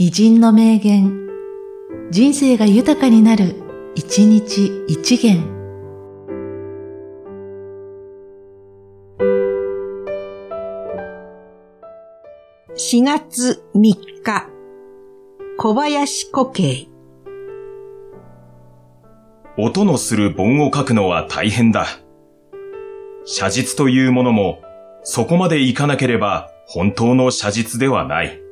偉人の名言、人生が豊かになる、一日一元。4月3日、小林固形。音のする盆を書くのは大変だ。写実というものも、そこまでいかなければ本当の写実ではない。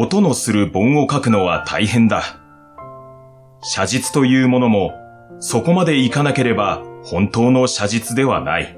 音のする盆を書くのは大変だ。写実というものも、そこまでいかなければ本当の写実ではない。